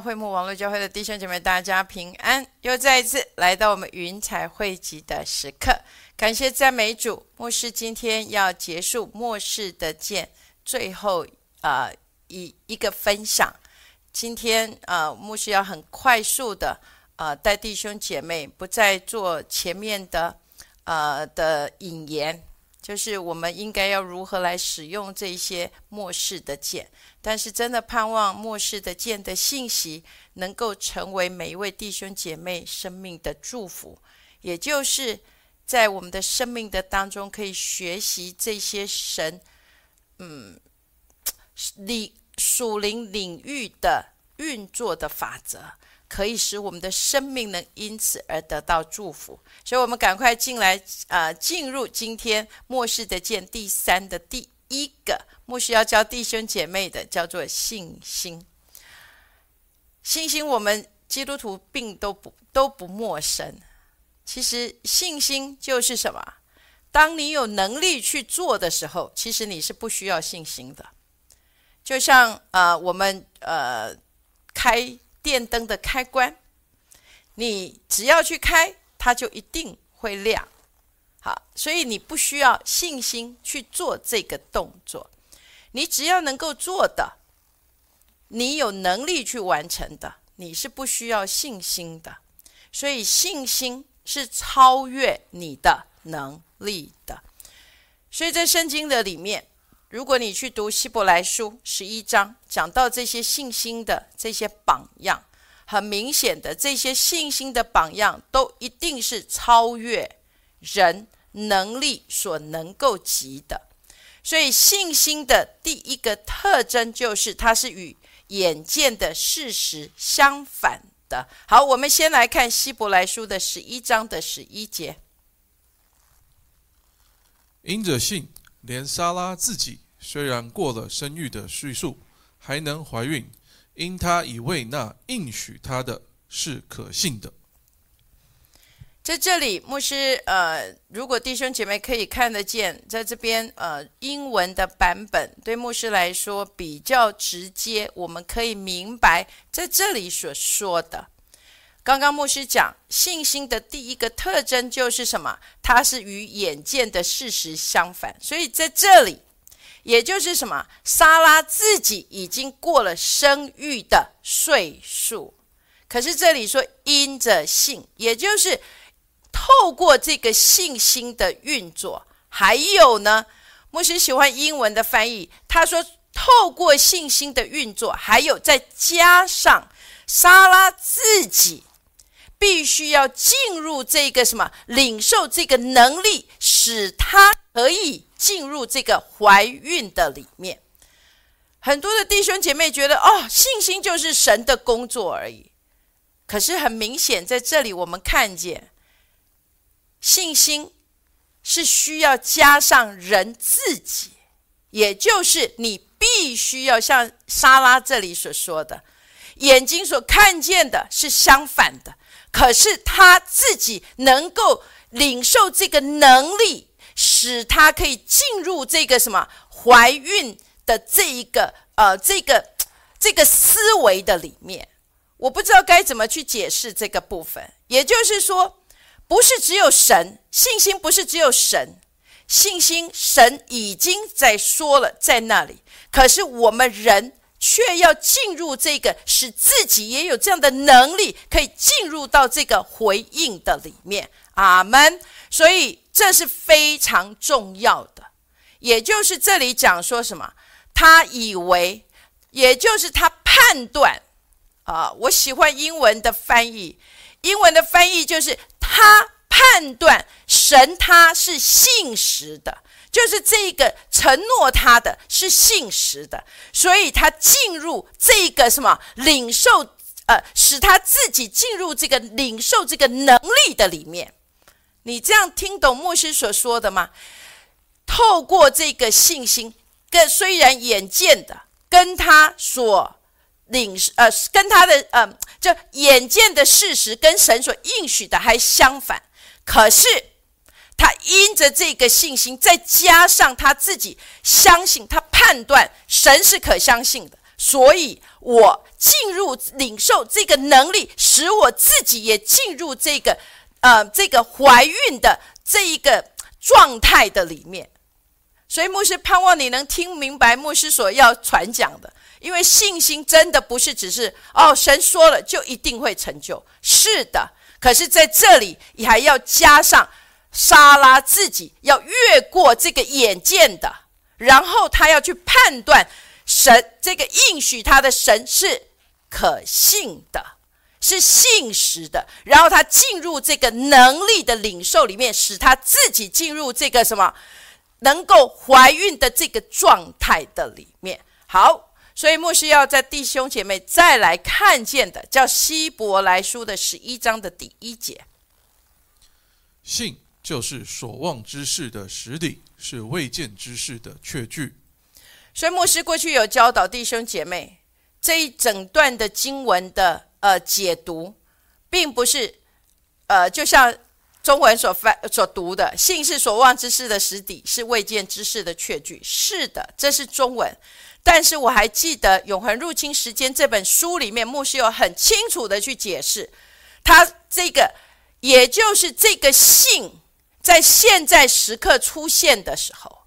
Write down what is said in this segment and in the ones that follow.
会幕网络教会的弟兄姐妹，大家平安！又再一次来到我们云彩汇集的时刻，感谢赞美主。牧师今天要结束末世的见最后呃一一个分享。今天呃，牧师要很快速的呃带弟兄姐妹不再做前面的呃的引言。就是我们应该要如何来使用这些末世的剑，但是真的盼望末世的剑的信息能够成为每一位弟兄姐妹生命的祝福，也就是在我们的生命的当中可以学习这些神，嗯，领属灵领域的运作的法则。可以使我们的生命能因此而得到祝福，所以，我们赶快进来，呃，进入今天末世的见第三的第一个末世要教弟兄姐妹的，叫做信心。信心，我们基督徒并都不都不陌生。其实，信心就是什么？当你有能力去做的时候，其实你是不需要信心的。就像呃，我们呃开。电灯的开关，你只要去开，它就一定会亮。好，所以你不需要信心去做这个动作，你只要能够做的，你有能力去完成的，你是不需要信心的。所以信心是超越你的能力的。所以在圣经的里面。如果你去读希伯来书十一章，讲到这些信心的这些榜样，很明显的，这些信心的榜样都一定是超越人能力所能够及的。所以，信心的第一个特征就是它是与眼见的事实相反的。好，我们先来看希伯来书的十一章的十一节，因着信。连莎拉自己虽然过了生育的岁数，还能怀孕，因她以为那应许她的是可信的。在这里，牧师呃，如果弟兄姐妹可以看得见，在这边呃，英文的版本对牧师来说比较直接，我们可以明白在这里所说的。刚刚牧师讲信心的第一个特征就是什么？它是与眼见的事实相反。所以在这里，也就是什么？莎拉自己已经过了生育的岁数，可是这里说因着信，也就是透过这个信心的运作。还有呢，牧师喜欢英文的翻译，他说透过信心的运作，还有再加上莎拉自己。必须要进入这个什么，领受这个能力，使他可以进入这个怀孕的里面。很多的弟兄姐妹觉得，哦，信心就是神的工作而已。可是很明显，在这里我们看见，信心是需要加上人自己，也就是你必须要像莎拉这里所说的，眼睛所看见的是相反的。可是他自己能够领受这个能力，使他可以进入这个什么怀孕的这一个呃这个这个思维的里面。我不知道该怎么去解释这个部分。也就是说，不是只有神信心，不是只有神信心，神已经在说了在那里。可是我们人。却要进入这个，使自己也有这样的能力，可以进入到这个回应的里面。阿门。所以这是非常重要的。也就是这里讲说什么？他以为，也就是他判断啊。我喜欢英文的翻译，英文的翻译就是他判断神他是信实的。就是这个承诺他的是信实的，所以他进入这个什么领受，呃，使他自己进入这个领受这个能力的里面。你这样听懂牧师所说的吗？透过这个信心，跟虽然眼见的跟他所领呃跟他的呃就眼见的事实跟神所应许的还相反，可是。他因着这个信心，再加上他自己相信，他判断神是可相信的，所以我进入领受这个能力，使我自己也进入这个呃这个怀孕的这一个状态的里面。所以牧师盼望你能听明白牧师所要传讲的，因为信心真的不是只是哦神说了就一定会成就，是的。可是在这里你还要加上莎拉自己要越过这个眼见的，然后他要去判断。神这个应许他的神是可信的，是信实的。然后他进入这个能力的领受里面，使他自己进入这个什么能够怀孕的这个状态的里面。好，所以牧师要在弟兄姐妹再来看见的，叫希伯来书的十一章的第一节。信就是所望之事的实底，是未见之事的确据。所以牧师过去有教导弟兄姐妹，这一整段的经文的呃解读，并不是呃就像中文所翻所读的“信是所望之事的实底，是未见之事的确据”。是的，这是中文。但是我还记得《永恒入侵时间》这本书里面，牧师有很清楚的去解释，他这个也就是这个信在现在时刻出现的时候。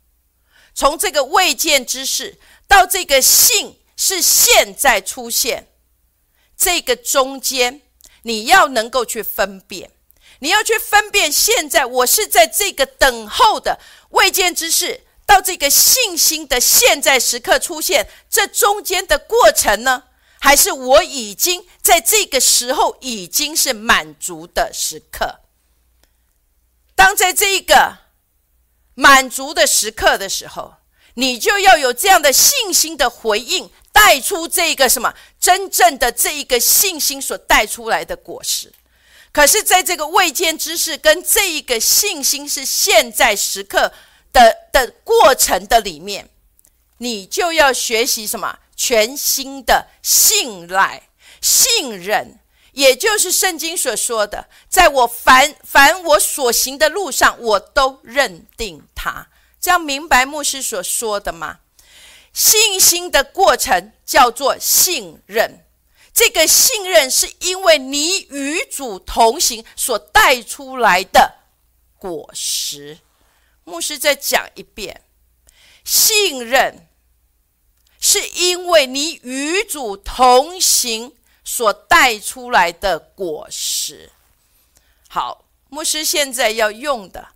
从这个未见之事到这个信是现在出现，这个中间你要能够去分辨，你要去分辨现在我是在这个等候的未见之事到这个信心的现在时刻出现，这中间的过程呢，还是我已经在这个时候已经是满足的时刻？当在这一个。满足的时刻的时候，你就要有这样的信心的回应，带出这个什么真正的这一个信心所带出来的果实。可是，在这个未见之事跟这一个信心是现在时刻的的过程的里面，你就要学习什么全新的信赖、信任。也就是圣经所说的，在我凡凡我所行的路上，我都认定他。这样明白牧师所说的吗？信心的过程叫做信任，这个信任是因为你与主同行所带出来的果实。牧师再讲一遍，信任是因为你与主同行。所带出来的果实。好，牧师现在要用的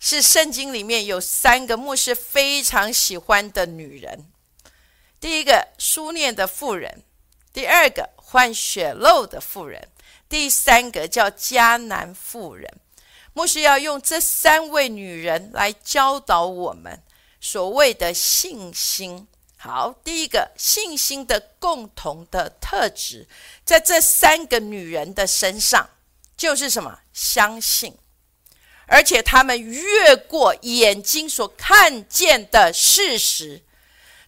是圣经里面有三个牧师非常喜欢的女人。第一个，书念的妇人；第二个，换血肉的妇人；第三个叫迦南妇人。牧师要用这三位女人来教导我们所谓的信心。好，第一个信心的共同的特质，在这三个女人的身上，就是什么？相信，而且他们越过眼睛所看见的事实，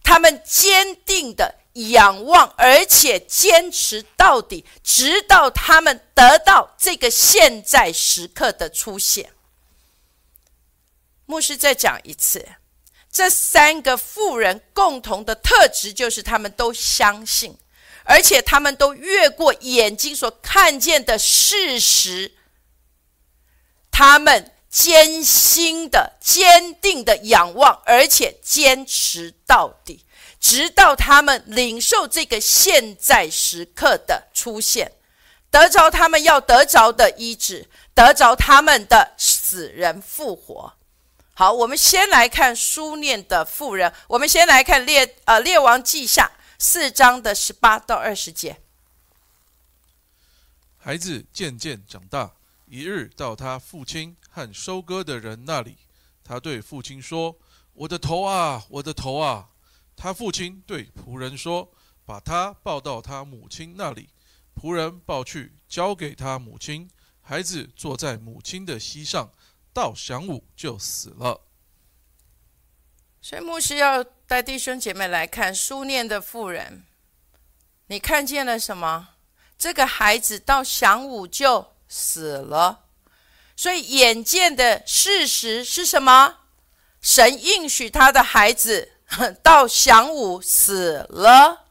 他们坚定的仰望，而且坚持到底，直到他们得到这个现在时刻的出现。牧师再讲一次。这三个富人共同的特质就是，他们都相信，而且他们都越过眼睛所看见的事实，他们艰辛的、坚定的仰望，而且坚持到底，直到他们领受这个现在时刻的出现，得着他们要得着的医治，得着他们的死人复活。好，我们先来看书念的妇人。我们先来看列呃列王记下四章的十八到二十节。孩子渐渐长大，一日到他父亲和收割的人那里，他对父亲说：“我的头啊，我的头啊！”他父亲对仆人说：“把他抱到他母亲那里。”仆人抱去，交给他母亲。孩子坐在母亲的膝上。到晌午就死了。所以牧师要带弟兄姐妹来看书念的妇人，你看见了什么？这个孩子到晌午就死了。所以眼见的事实是什么？神应许他的孩子到晌午死了。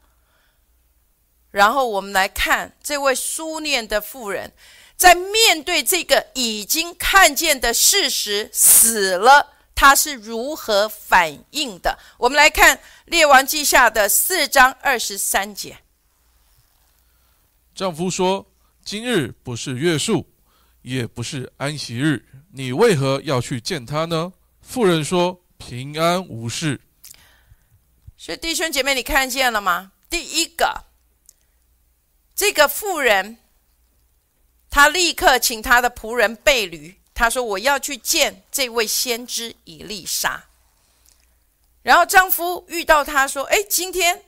然后我们来看这位苏念的妇人，在面对这个已经看见的事实死了，他是如何反应的？我们来看《列王记下》的四章二十三节。丈夫说：“今日不是月数，也不是安息日，你为何要去见他呢？”妇人说：“平安无事。”所以弟兄姐妹，你看见了吗？第一个。这个妇人，她立刻请她的仆人备驴。她说：“我要去见这位先知以利沙。”然后丈夫遇到她说：“哎，今天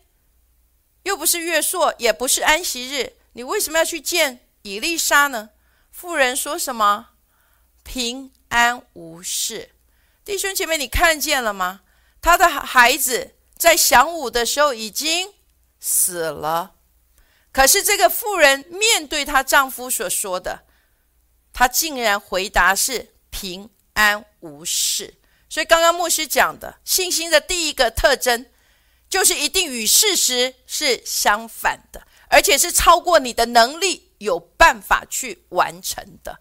又不是月朔，也不是安息日，你为什么要去见以利沙呢？”妇人说什么？平安无事。弟兄姐妹，你看见了吗？他的孩子在晌午的时候已经死了。可是这个妇人面对她丈夫所说的，她竟然回答是平安无事。所以刚刚牧师讲的信心的第一个特征，就是一定与事实是相反的，而且是超过你的能力有办法去完成的。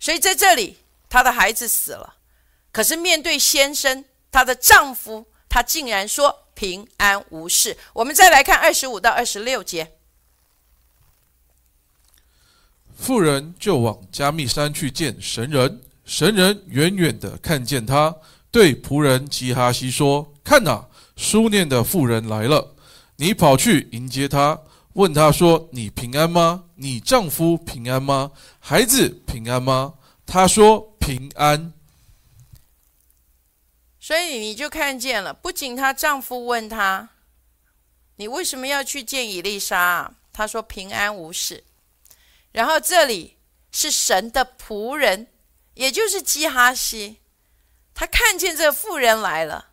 所以在这里，她的孩子死了，可是面对先生，她的丈夫，她竟然说平安无事。我们再来看二十五到二十六节。妇人就往加密山去见神人，神人远远的看见他，对仆人基哈西说：“看哪，书念的妇人来了，你跑去迎接她，问她说：你平安吗？你丈夫平安吗？孩子平安吗？”她说：“平安。”所以你就看见了，不仅她丈夫问她：“你为什么要去见以丽莎？”她说：“平安无事。”然后这里是神的仆人，也就是基哈西，他看见这个妇人来了，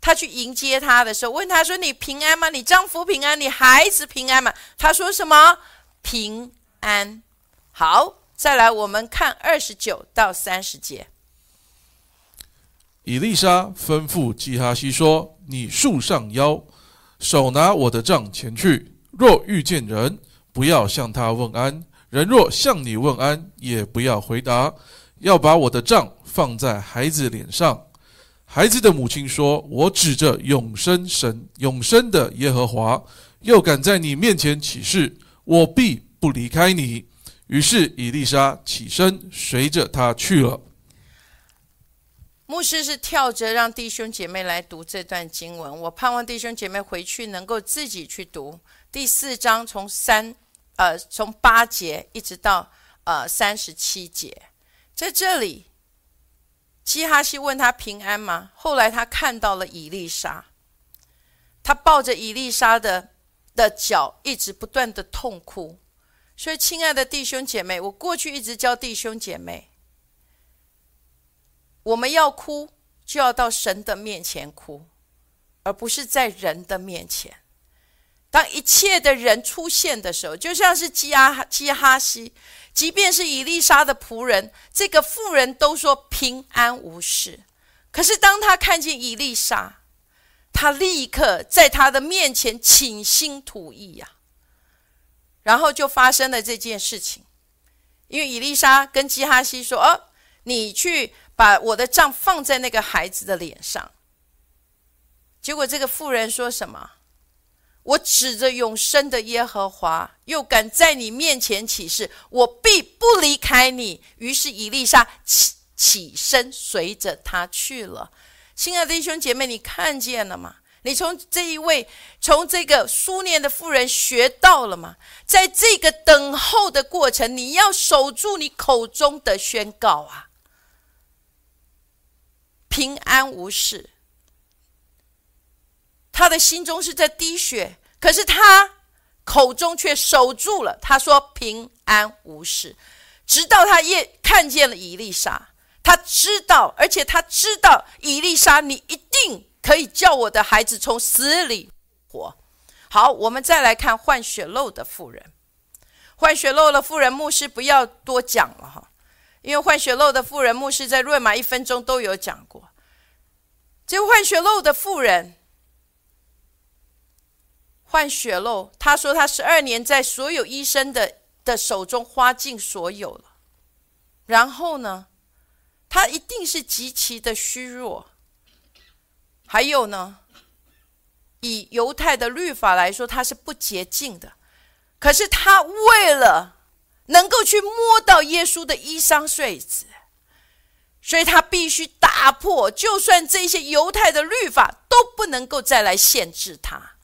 他去迎接她的时候，问他说：“你平安吗？你丈夫平安？你孩子平安吗？”他说：“什么平安？”好，再来我们看二十九到三十节。以丽莎吩咐基哈西说：“你束上腰，手拿我的杖前去。若遇见人，不要向他问安。”人若向你问安，也不要回答，要把我的杖放在孩子脸上。孩子的母亲说：“我指着永生神、永生的耶和华，又敢在你面前起誓，我必不离开你。”于是以丽莎起身，随着他去了。牧师是跳着让弟兄姐妹来读这段经文，我盼望弟兄姐妹回去能够自己去读第四章，从三。呃，从八节一直到呃三十七节，在这里，基哈西问他平安吗？后来他看到了伊丽莎，他抱着伊丽莎的的脚，一直不断的痛哭。所以，亲爱的弟兄姐妹，我过去一直教弟兄姐妹，我们要哭，就要到神的面前哭，而不是在人的面前。当一切的人出现的时候，就像是基阿基哈西，即便是伊丽莎的仆人，这个妇人都说平安无事。可是当他看见伊丽莎，他立刻在他的面前倾心吐意呀。然后就发生了这件事情，因为伊丽莎跟基哈西说：“哦，你去把我的杖放在那个孩子的脸上。”结果这个妇人说什么？我指着永生的耶和华，又敢在你面前起誓，我必不离开你。于是以利沙起起身，随着他去了。亲爱的弟兄姐妹，你看见了吗？你从这一位，从这个苏念的妇人学到了吗？在这个等候的过程，你要守住你口中的宣告啊，平安无事。他的心中是在滴血，可是他口中却守住了。他说平安无事，直到他也看见了伊丽莎，他知道，而且他知道伊丽莎，你一定可以叫我的孩子从死里活。好，我们再来看换血漏的妇人。换血漏的妇人，牧师不要多讲了哈，因为换血漏的妇人，牧师在瑞玛一分钟都有讲过。这换血漏的妇人。换血漏，他说他十二年在所有医生的的手中花尽所有了。然后呢，他一定是极其的虚弱。还有呢，以犹太的律法来说，他是不洁净的。可是他为了能够去摸到耶稣的衣裳穗子，所以他必须打破，就算这些犹太的律法都不能够再来限制他。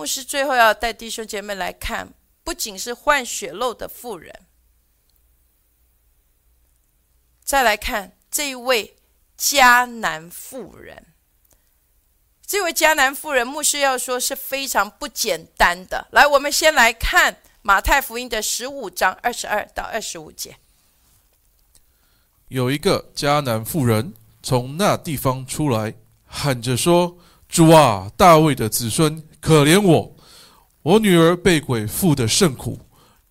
牧师最后要带弟兄姐妹来看，不仅是换血漏的妇人，再来看这一位迦南妇人。这位迦南妇人，牧师要说是非常不简单的。来，我们先来看马太福音的十五章二十二到二十五节。有一个迦南妇人从那地方出来，喊着说：“主啊，大卫的子孙，可怜我！我女儿被鬼附的甚苦。”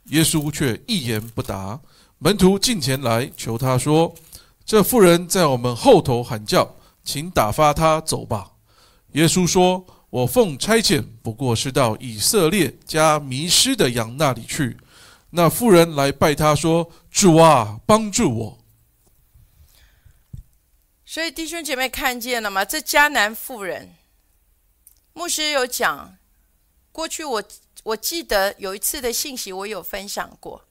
耶稣却一言不答。门徒近前来求他说：“这妇人在我们后头喊叫，请打发她走吧。”耶稣说：“我奉差遣，不过是到以色列家迷失的羊那里去。”那妇人来拜他说：“主啊，帮助我！”所以弟兄姐妹看见了吗？这迦南妇人，牧师有讲，过去我我记得有一次的信息，我有分享过，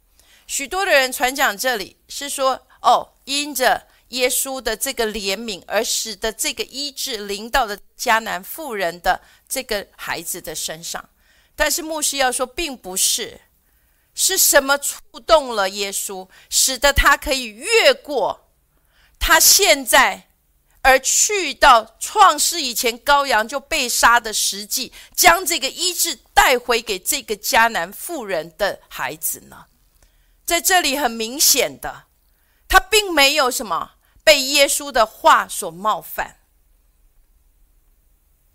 许多的人传讲这里是说：“哦，因着。”耶稣的这个怜悯，而使得这个医治临到的迦南妇人的这个孩子的身上，但是牧师要说，并不是，是什么触动了耶稣，使得他可以越过他现在，而去到创世以前羔羊就被杀的实际，将这个医治带回给这个迦南妇人的孩子呢？在这里很明显的，他并没有什么。被耶稣的话所冒犯，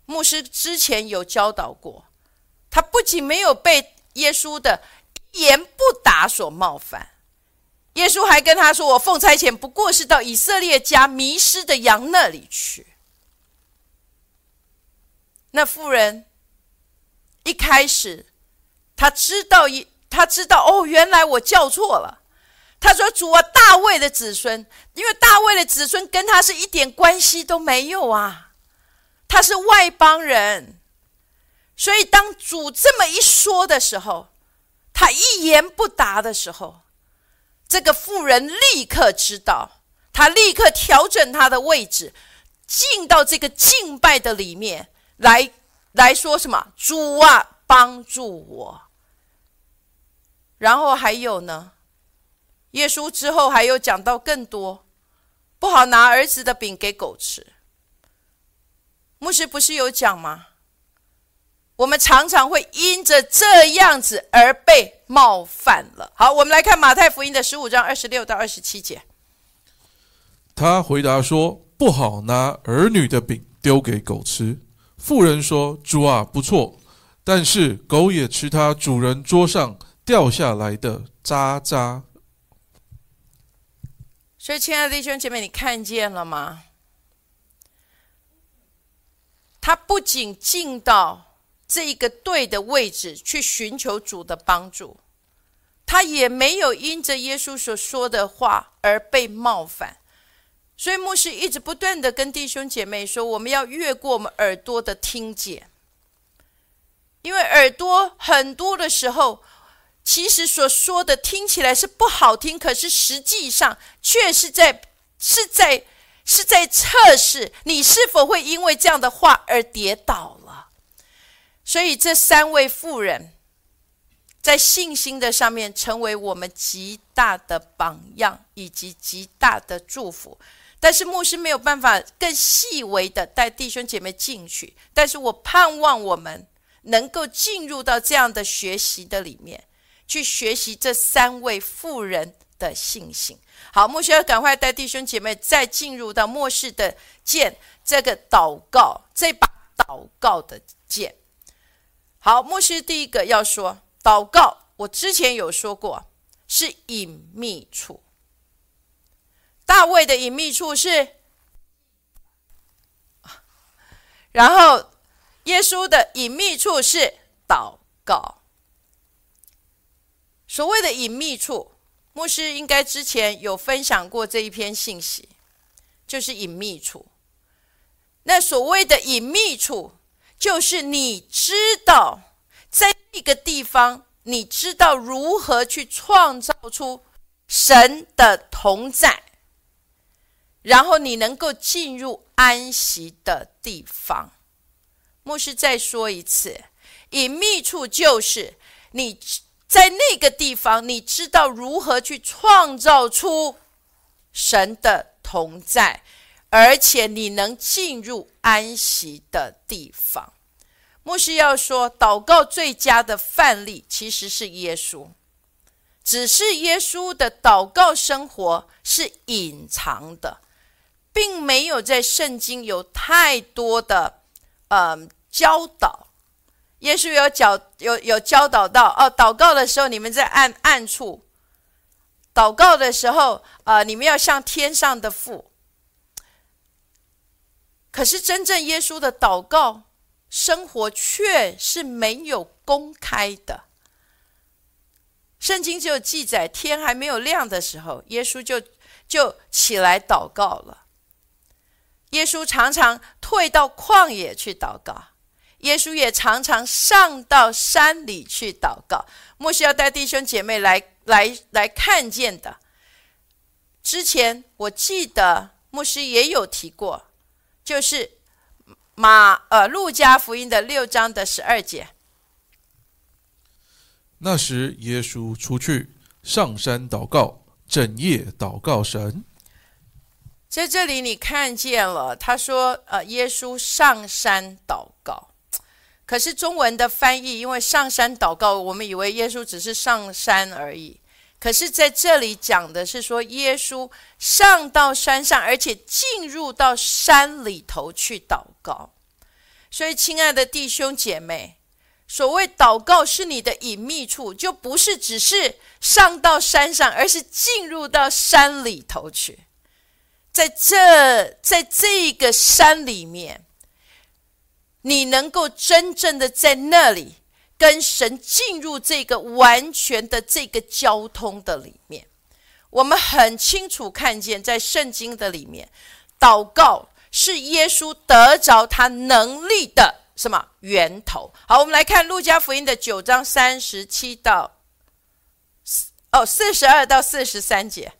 牧师之前有教导过，他不仅没有被耶稣的一言不答所冒犯，耶稣还跟他说：“我奉差遣，不过是到以色列家迷失的羊那里去。”那妇人一开始，他知道一，他知道哦，原来我叫错了。他说：“主啊，大卫的子孙，因为大卫的子孙跟他是一点关系都没有啊，他是外邦人。所以当主这么一说的时候，他一言不答的时候，这个妇人立刻知道，他立刻调整他的位置，进到这个敬拜的里面来，来说什么？主啊，帮助我。然后还有呢？”耶稣之后还有讲到更多，不好拿儿子的饼给狗吃。牧师不是有讲吗？我们常常会因着这样子而被冒犯了。好，我们来看马太福音的十五章二十六到二十七节。他回答说：“不好拿儿女的饼丢给狗吃。”妇人说：“主啊，不错，但是狗也吃它主人桌上掉下来的渣渣。”所以，亲爱的弟兄姐妹，你看见了吗？他不仅进到这一个对的位置去寻求主的帮助，他也没有因着耶稣所说的话而被冒犯。所以，牧师一直不断的跟弟兄姐妹说，我们要越过我们耳朵的听见，因为耳朵很多的时候。其实所说的听起来是不好听，可是实际上却是在是在是在测试你是否会因为这样的话而跌倒。所以这三位妇人，在信心的上面成为我们极大的榜样以及极大的祝福。但是牧师没有办法更细微的带弟兄姐妹进去，但是我盼望我们能够进入到这样的学习的里面。去学习这三位妇人的信心。好，牧师要赶快带弟兄姐妹再进入到末世的剑这个祷告这把祷告的剑。好，牧师第一个要说祷告，我之前有说过是隐秘处。大卫的隐秘处是，然后耶稣的隐秘处是祷告。所谓的隐秘处，牧师应该之前有分享过这一篇信息，就是隐秘处。那所谓的隐秘处，就是你知道在那个地方，你知道如何去创造出神的同在，然后你能够进入安息的地方。牧师再说一次，隐秘处就是你在那个地方，你知道如何去创造出神的同在。而且你能进入安息的地方。牧师要说，祷告最佳的范例其实是耶稣，只是耶稣的祷告生活是隐藏的，并没有在圣经有太多的嗯教导。耶稣有教有有教导到哦，祷告的时候你们在暗暗处祷告的时候，呃，你们要向天上的父。可是，真正耶稣的祷告生活却是没有公开的。圣经只有记载，天还没有亮的时候，耶稣就就起来祷告了。耶稣常常退到旷野去祷告，耶稣也常常上到山里去祷告。莫需要带弟兄姐妹来来来看见的。之前我记得牧师也有提过。就是马呃，路加福音的六章的十二节。那时，耶稣出去上山祷告，整夜祷告神。在这里，你看见了，他说：“呃，耶稣上山祷告。”可是中文的翻译，因为上山祷告，我们以为耶稣只是上山而已。可是，在这里讲的是说，耶稣上到山上，而且进入到山里头去祷告。所以，亲爱的弟兄姐妹，所谓祷告是你的隐秘处，就不是只是上到山上，而是进入到山里头去。在这，在这个山里面，你能够真正的在那里。跟神进入这个完全的这个交通的里面，我们很清楚看见，在圣经的里面，祷告是耶稣得着他能力的什么源头？好，我们来看路加福音的九章三十七到四哦四十二到四十三节。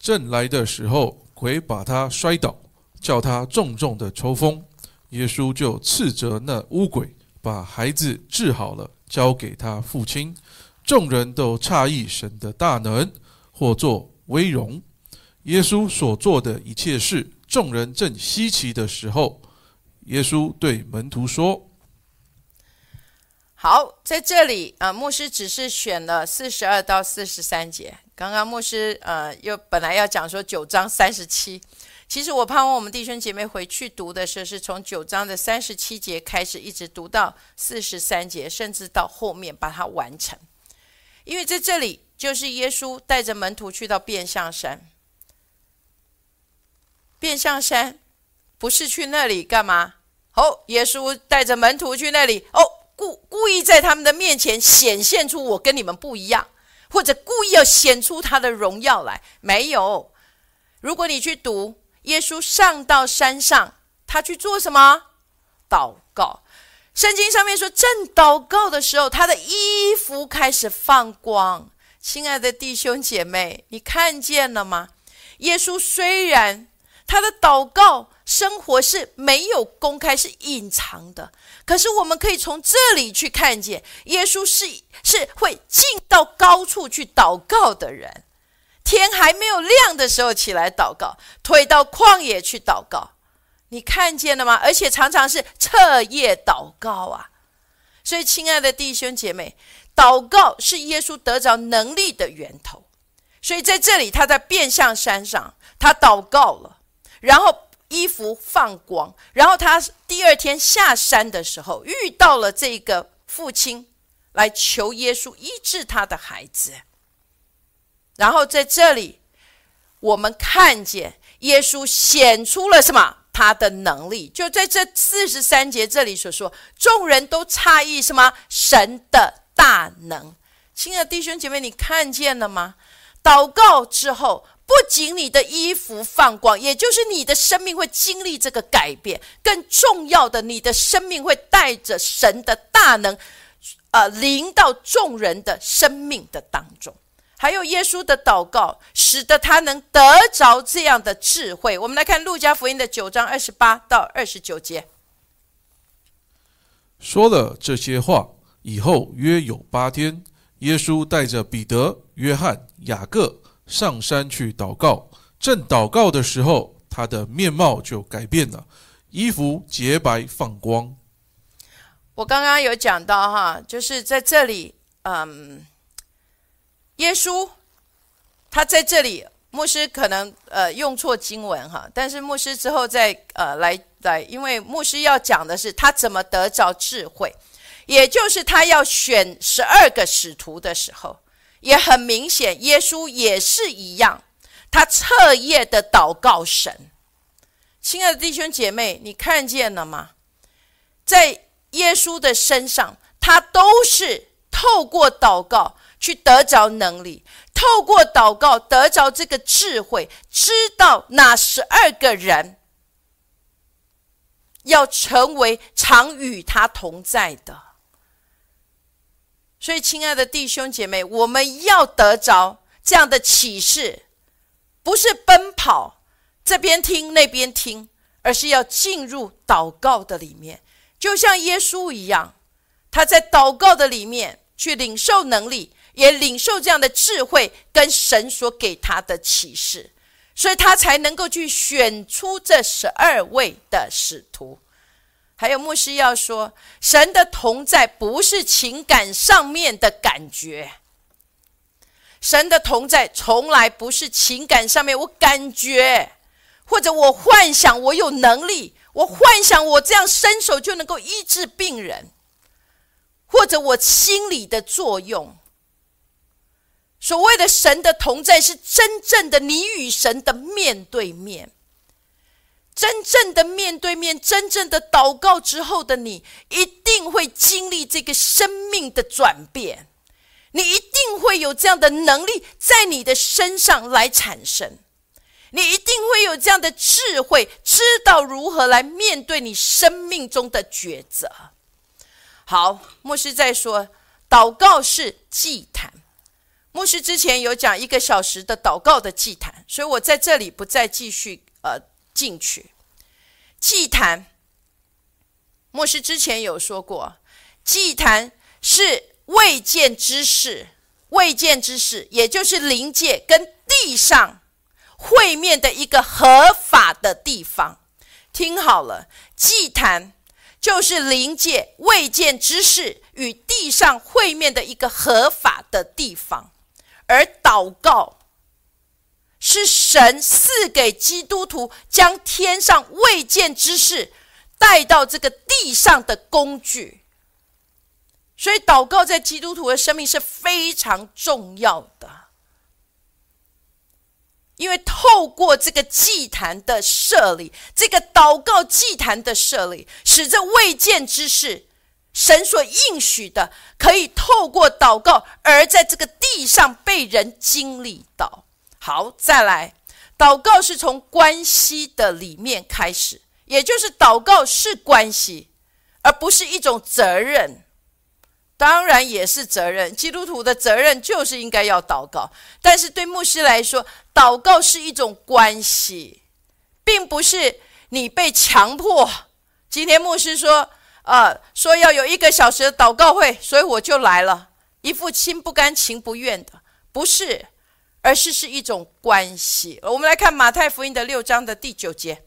正来的时候，鬼把他摔倒，叫他重重的抽风，耶稣就斥责那乌鬼。把孩子治好了，交给他父亲。众人都诧异神的大能，或作威荣。耶稣所做的一切事，众人正稀奇的时候，耶稣对门徒说：“好，在这里啊，牧师只是选了四十二到四十三节。刚刚牧师呃，又本来要讲说九章三十七。”其实我盼望我们弟兄姐妹回去读的时候，是从九章的三十七节开始，一直读到四十三节，甚至到后面把它完成。因为在这里，就是耶稣带着门徒去到变相山。变相山不是去那里干嘛？哦，耶稣带着门徒去那里，哦，故故意在他们的面前显现出我跟你们不一样，或者故意要显出他的荣耀来。没有，如果你去读。耶稣上到山上，他去做什么？祷告。圣经上面说，正祷告的时候，他的衣服开始放光。亲爱的弟兄姐妹，你看见了吗？耶稣虽然他的祷告生活是没有公开，是隐藏的，可是我们可以从这里去看见，耶稣是是会进到高处去祷告的人。天还没有亮的时候起来祷告，退到旷野去祷告，你看见了吗？而且常常是彻夜祷告啊！所以，亲爱的弟兄姐妹，祷告是耶稣得着能力的源头。所以在这里，他在变相山上，他祷告了，然后衣服放光，然后他第二天下山的时候，遇到了这个父亲，来求耶稣医治他的孩子。然后在这里，我们看见耶稣显出了什么？他的能力。就在这四十三节这里所说，众人都诧异什么？神的大能。亲爱的弟兄姐妹，你看见了吗？祷告之后。不仅你的衣服放光，也就是你的生命会经历这个改变。更重要的，你的生命会带着神的大能，呃，临到众人的生命的当中。还有耶稣的祷告，使得他能得着这样的智慧。我们来看路加福音的九章二十八到二十九节。说了这些话以后，约有八天，耶稣带着彼得、约翰、雅各。上山去祷告，正祷告的时候，他的面貌就改变了，衣服洁白放光。我刚刚有讲到哈，就是在这里，嗯，耶稣他在这里，牧师可能呃用错经文哈，但是牧师之后再呃来来，因为牧师要讲的是他怎么得着智慧，也就是他要选十二个使徒的时候。也很明显，耶稣也是一样，他彻夜的祷告神。亲爱的弟兄姐妹，你看见了吗？在耶稣的身上，他都是透过祷告去得着能力，透过祷告得着这个智慧，知道哪十二个人要成为常与他同在的。所以，亲爱的弟兄姐妹，我们要得着这样的启示，不是奔跑这边听那边听，而是要进入祷告的里面，就像耶稣一样，他在祷告的里面去领受能力，也领受这样的智慧跟神所给他的启示，所以他才能够去选出这十二位的使徒。还有牧师要说，神的同在不是情感上面的感觉，神的同在从来不是情感上面我感觉，或者我幻想我有能力，我幻想我这样伸手就能够医治病人，或者我心理的作用。所谓的神的同在，是真正的你与神的面对面。真正的面对面，真正的祷告之后的你，一定会经历这个生命的转变。你一定会有这样的能力在你的身上来产生，你一定会有这样的智慧，知道如何来面对你生命中的抉择。好，牧师在说，祷告是祭坛。牧师之前有讲一个小时的祷告的祭坛，所以我在这里不再继续呃。进去，祭坛。牧师之前有说过，祭坛是未见之事，未见之事，也就是灵界跟地上会面的一个合法的地方。听好了，祭坛就是灵界未见之事与地上会面的一个合法的地方，而祷告。是神赐给基督徒将天上未见之事带到这个地上的工具，所以祷告在基督徒的生命是非常重要的，因为透过这个祭坛的设立，这个祷告祭坛的设立，使这未见之事，神所应许的，可以透过祷告而在这个地上被人经历到。好，再来，祷告是从关系的里面开始，也就是祷告是关系，而不是一种责任。当然也是责任，基督徒的责任就是应该要祷告。但是对牧师来说，祷告是一种关系，并不是你被强迫。今天牧师说，呃，说要有一个小时的祷告会，所以我就来了，一副心不甘情不愿的，不是。而是是一种关系。我们来看马太福音的六章的第九节。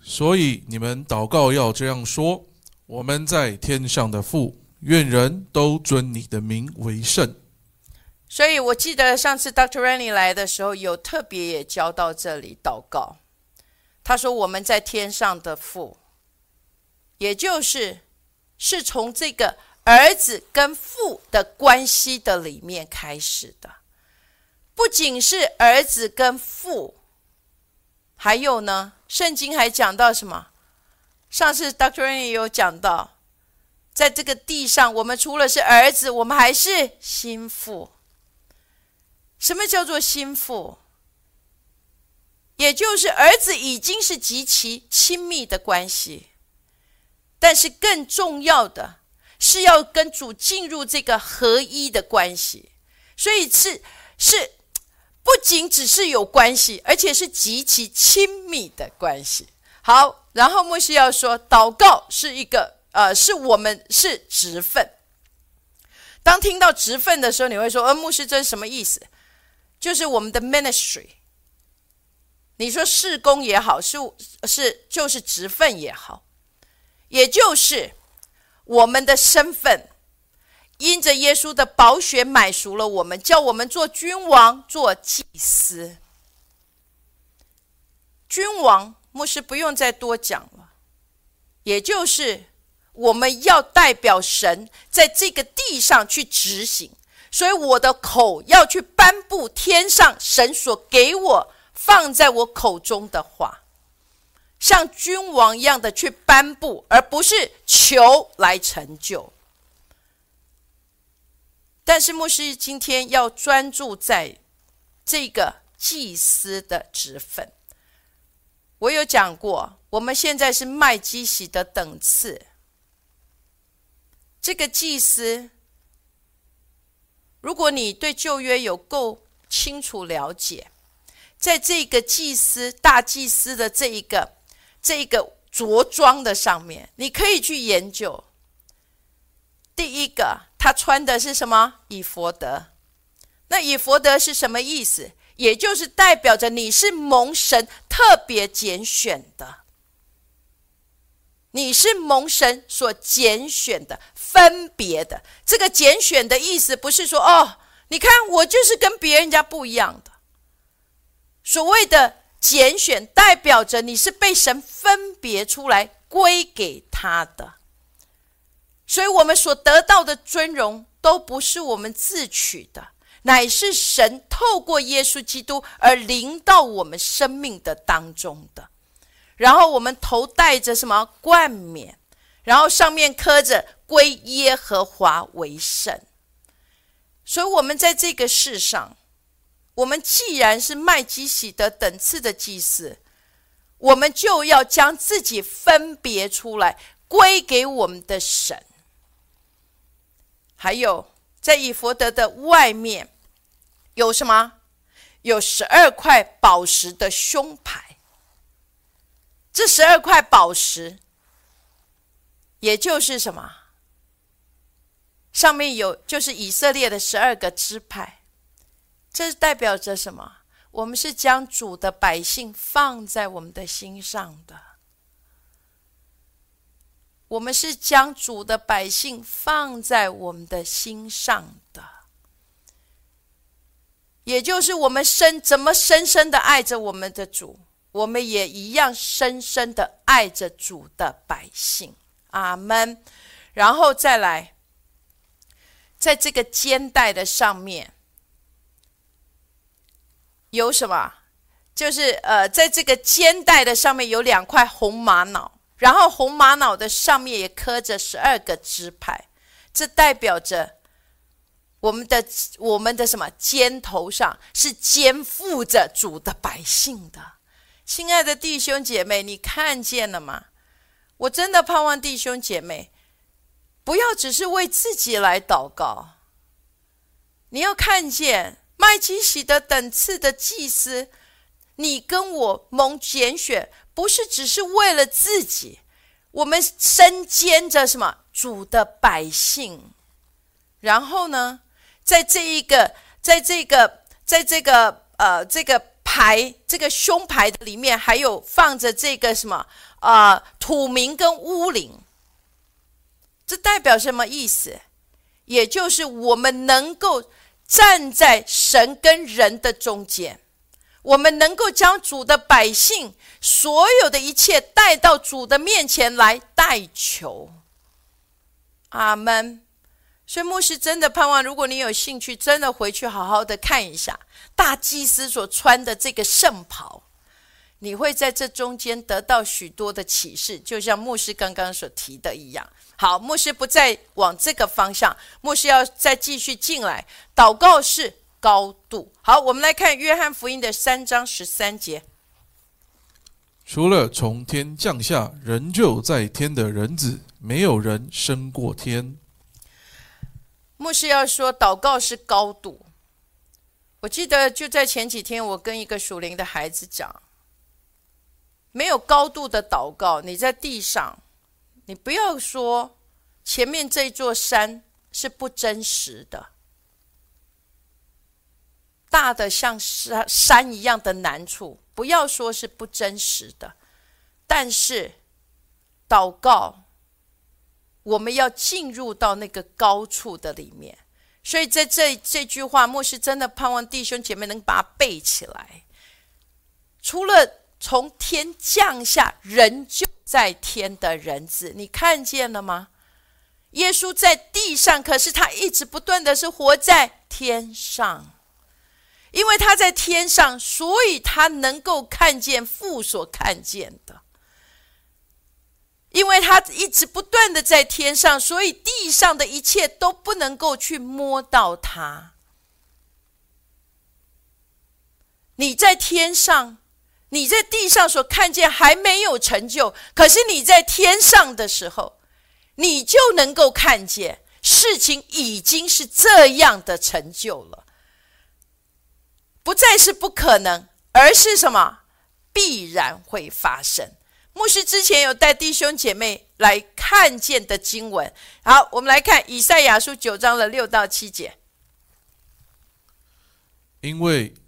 所以你们祷告要这样说：我们在天上的父，愿人都尊你的名为圣。所以我记得上次 Dr. Rennie 来的时候，有特别也教到这里祷告。他说我们在天上的父，也就是是从这个。儿子跟父的关系的里面开始的，不仅是儿子跟父，还有呢，圣经还讲到什么？上次 Doctor N 也有讲到，在这个地上，我们除了是儿子，我们还是心腹。什么叫做心腹？也就是儿子已经是极其亲密的关系，但是更重要的是要跟主进入这个合一的关系，所以是是不仅只是有关系，而且是极其亲密的关系。好，然后牧师要说，祷告是一个呃，是我们是职分。当听到职分的时候，你会说，呃，牧师这是什么意思？就是我们的 ministry。你说事工也好，是是就是职分也好，也就是我们的身份，因着耶稣的宝血买赎了我们，叫我们做君王、做祭司。君王，牧师不用再多讲了，也就是我们要代表神在这个地上去执行，所以我的口要去颁布天上神所给我。放在我口中的话，像君王一样的去颁布，而不是求来成就。但是牧师今天要专注在这个祭司的职分。我有讲过，我们现在是麦基喜的等次。这个祭司，如果你对旧约有够清楚了解。在这个祭司大祭司的这一个这个着装的上面，你可以去研究。第一个，他穿的是什么？以佛德。那以佛德是什么意思？也就是代表着你是蒙神特别拣选的，你是蒙神所拣选的、分别的。这个拣选的意思不是说哦，你看我就是跟别人家不一样的。所谓的拣选，代表着你是被神分别出来归给他的，所以我们所得到的尊荣都不是我们自取的，乃是神透过耶稣基督而临到我们生命的当中的。然后我们头戴着什么冠冕，然后上面刻着“归耶和华为圣”，所以我们在这个世上。我们既然是麦基喜德等次的祭司，我们就要将自己分别出来，归给我们的神。还有，在以佛德的外面有什么？有十二块宝石的胸牌。这十二块宝石，也就是什么？上面有，就是以色列的十二个支派。这代表着什么？我们是将主的百姓放在我们的心上的。我们是将主的百姓放在我们的心上的，也就是我们深怎么深深的爱着我们的主，我们也一样深深的爱着主的百姓。阿门。然后再来，在这个肩带的上面。有什么？就是呃，在这个肩带的上面有两块红玛瑙，然后红玛瑙的上面也刻着十二个支派，这代表着我们的我们的什么？肩头上是肩负着主的百姓的。亲爱的弟兄姐妹，你看见了吗？我真的盼望弟兄姐妹不要只是为自己来祷告，你要看见。麦基喜德等次的祭司，你跟我蒙拣选，不是只是为了自己，我们身兼着什么主的百姓。然后呢，在这一个，在这个，在这个呃这个牌这个胸牌的里面，还有放着这个什么啊土名跟乌灵，这代表什么意思？也就是我们能够。站在神跟人的中间，我们能够将主的百姓所有的一切带到主的面前来代求。阿门。所以牧师真的盼望，如果你有兴趣，真的回去好好的看一下大祭司所穿的这个圣袍，你会在这中间得到许多的启示，就像牧师刚刚所提的一样。好，牧师不再往这个方向，牧师要再继续进来。祷告是高度。好，我们来看约翰福音的三章十三节。除了从天降下仍旧在天的人子，没有人升过天。牧师要说，祷告是高度。我记得就在前几天，我跟一个属灵的孩子讲，没有高度的祷告，你在地上，你不要说前面这座山是不真实的，大的像山山一样的难处，不要说是不真实的，但是祷告，我们要进入到那个高处的里面。所以在这这句话，牧师真的盼望弟兄姐妹能把它背起来。除了从天降下，人就在天的人子，你看见了吗？耶稣在地上，可是他一直不断的是活在天上，因为他在天上，所以他能够看见父所看见的。因为他一直不断的在天上，所以地上的一切都不能够去摸到他。你在天上，你在地上所看见还没有成就，可是你在天上的时候，你就能够看见事情已经是这样的成就了，不再是不可能，而是什么？必然会发生。牧师之前有带弟兄姐妹来看见的经文，好，我们来看以赛亚书九章的六到七节。因为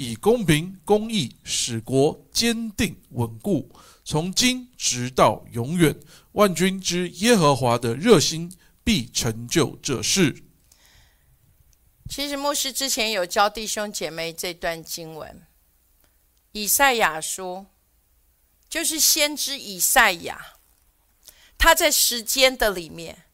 以公平公义使国坚定稳固，从今直到永远。万军之耶和华的热心必成就这事。其实牧师之前有教弟兄姐妹这段经文，以赛亚书就是先知以赛亚，他在时间的里面。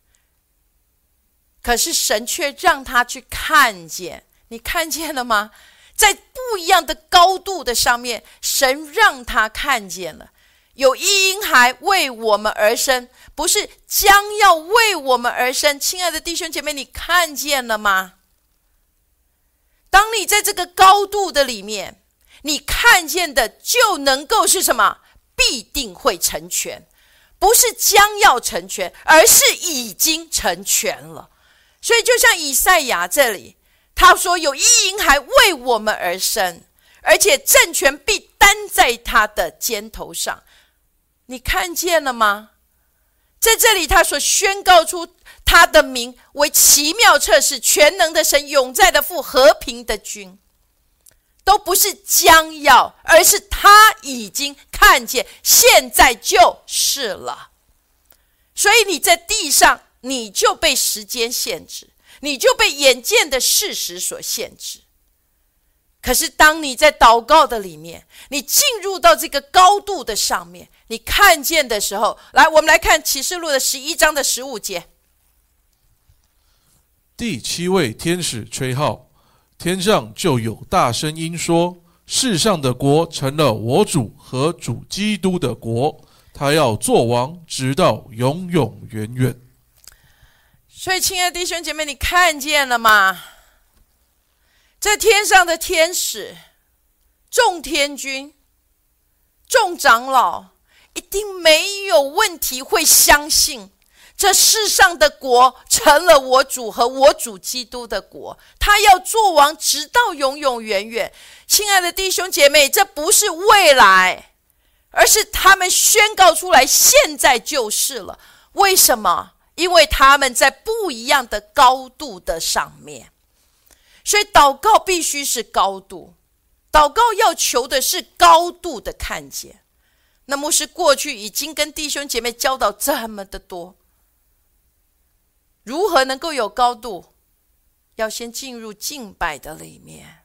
可是神却让他去看见，你看见了吗？在不一样的高度的上面，神让他看见了，有一婴孩为我们而生，不是将要为我们而生。亲爱的弟兄姐妹，你看见了吗？当你在这个高度的里面，你看见的就能够是什么？必定会成全，不是将要成全，而是已经成全了。所以，就像以赛亚这里，他说有一婴孩为我们而生，而且政权必担在他的肩头上。你看见了吗？在这里，他所宣告出他的名为奇妙测试、全能的神、永在的父、和平的君，都不是将要，而是他已经看见，现在就是了。所以你在地上。你就被时间限制，你就被眼见的事实所限制。可是，当你在祷告的里面，你进入到这个高度的上面，你看见的时候，来，我们来看启示录的十一章的十五节。第七位天使吹号，天上就有大声音说：“世上的国成了我主和主基督的国，他要做王，直到永永远远。”所以，亲爱的弟兄姐妹，你看见了吗？在天上的天使、众天君、众长老，一定没有问题会相信这世上的国成了我主和我主基督的国，他要做王，直到永永远远。亲爱的弟兄姐妹，这不是未来，而是他们宣告出来，现在就是了。为什么？因为他们在不一样的高度的上面，所以祷告必须是高度。祷告要求的是高度的看见。那牧师过去已经跟弟兄姐妹教导这么的多，如何能够有高度？要先进入敬拜的里面，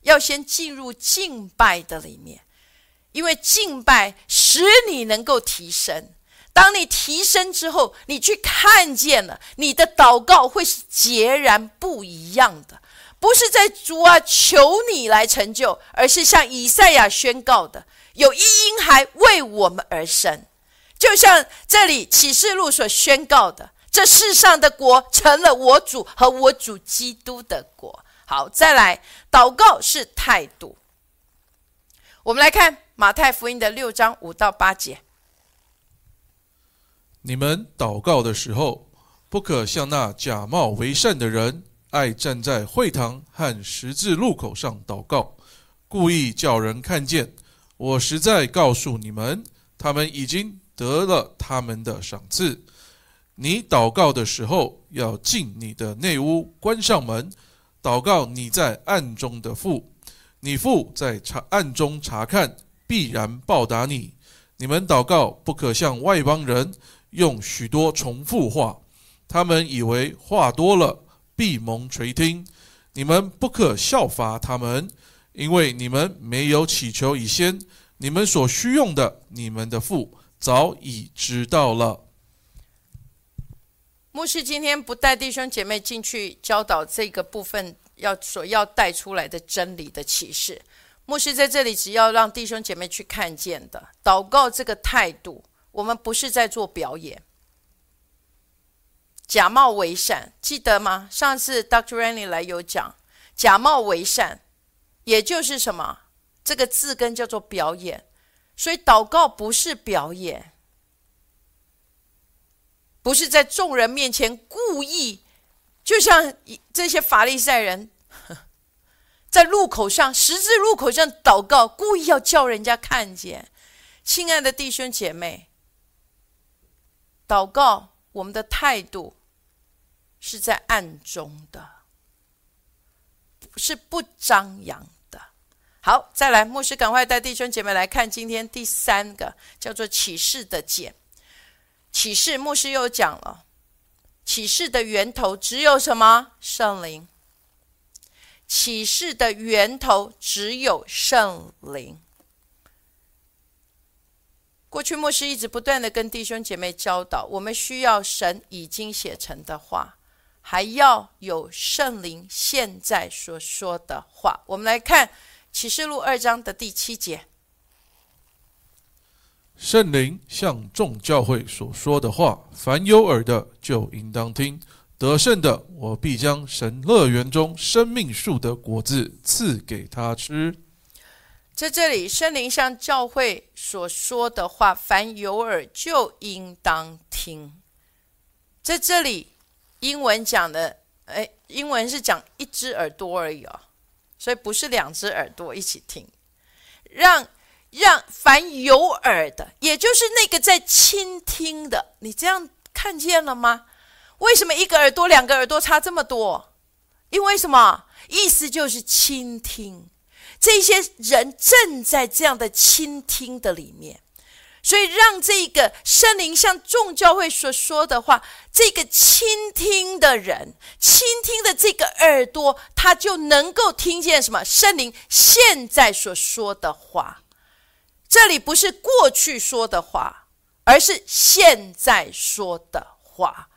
要先进入敬拜的里面，因为敬拜使你能够提升。当你提升之后，你去看见了，你的祷告会是截然不一样的。不是在主啊求你来成就，而是向以赛亚宣告的，有一婴孩为我们而生。就像这里启示录所宣告的，这世上的国成了我主和我主基督的国。好，再来，祷告是态度。我们来看马太福音的六章五到八节。你们祷告的时候，不可像那假冒为善的人，爱站在会堂和十字路口上祷告，故意叫人看见。我实在告诉你们，他们已经得了他们的赏赐。你祷告的时候，要进你的内屋，关上门，祷告你在暗中的父，你父在查暗中查看，必然报答你。你们祷告，不可像外邦人。用许多重复话，他们以为话多了闭蒙垂听。你们不可效法他们，因为你们没有祈求以先，你们所需用的，你们的父早已知道了。牧师今天不带弟兄姐妹进去教导这个部分要所要带出来的真理的启示。牧师在这里只要让弟兄姐妹去看见的祷告这个态度。我们不是在做表演，假冒为善，记得吗？上次 Dr. Rennie 来有讲，假冒为善，也就是什么？这个字根叫做表演，所以祷告不是表演，不是在众人面前故意，就像这些法利赛人，在路口上十字路口上祷告，故意要叫人家看见。亲爱的弟兄姐妹。祷告，我们的态度是在暗中的，是不张扬的。好，再来，牧师赶快带弟兄姐妹来看今天第三个叫做启示的简。启示，牧师又讲了，启示的源头只有什么？圣灵。启示的源头只有圣灵。过去牧师一直不断的跟弟兄姐妹教导，我们需要神已经写成的话，还要有圣灵现在所说的话。我们来看启示录二章的第七节：圣灵向众教会所说的话，凡有耳的就应当听。得胜的，我必将神乐园中生命树的果子赐给他吃。在这里，圣灵向教会所说的话，凡有耳就应当听。在这里，英文讲的，哎，英文是讲一只耳朵而已哦，所以不是两只耳朵一起听。让让凡有耳的，也就是那个在倾听的，你这样看见了吗？为什么一个耳朵、两个耳朵差这么多？因为什么？意思就是倾听。这些人正在这样的倾听的里面，所以让这个圣灵像众教会所说的话，这个倾听的人，倾听的这个耳朵，他就能够听见什么？圣灵现在所说的话，这里不是过去说的话，而是现在说的话。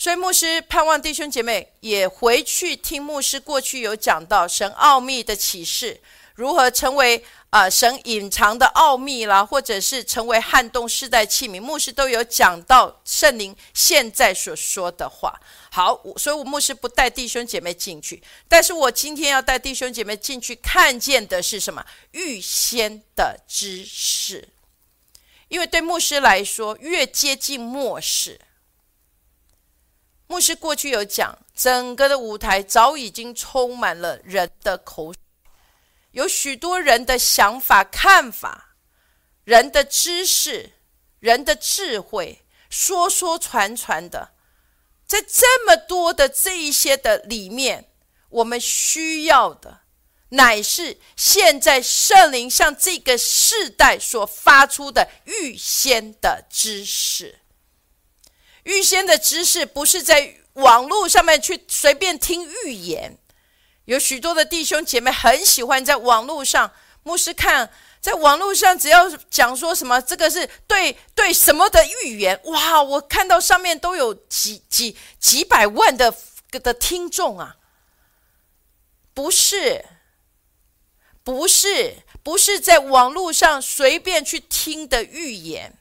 所以牧师盼望弟兄姐妹也回去听牧师过去有讲到神奥秘的启示，如何成为啊神隐藏的奥秘啦，或者是成为撼动世代器皿，牧师都有讲到圣灵现在所说的话。好，所以我牧师不带弟兄姐妹进去，但是我今天要带弟兄姐妹进去看见的是什么？预先的知识，因为对牧师来说，越接近末世。牧师过去有讲，整个的舞台早已经充满了人的口，有许多人的想法、看法，人的知识、人的智慧，说说传传的，在这么多的这一些的里面，我们需要的乃是现在圣灵向这个世代所发出的预先的知识。预先的知识不是在网络上面去随便听预言。有许多的弟兄姐妹很喜欢在网络上，牧师看，在网络上只要讲说什么，这个是对对什么的预言，哇！我看到上面都有几几几百万的的听众啊，不是，不是，不是在网络上随便去听的预言，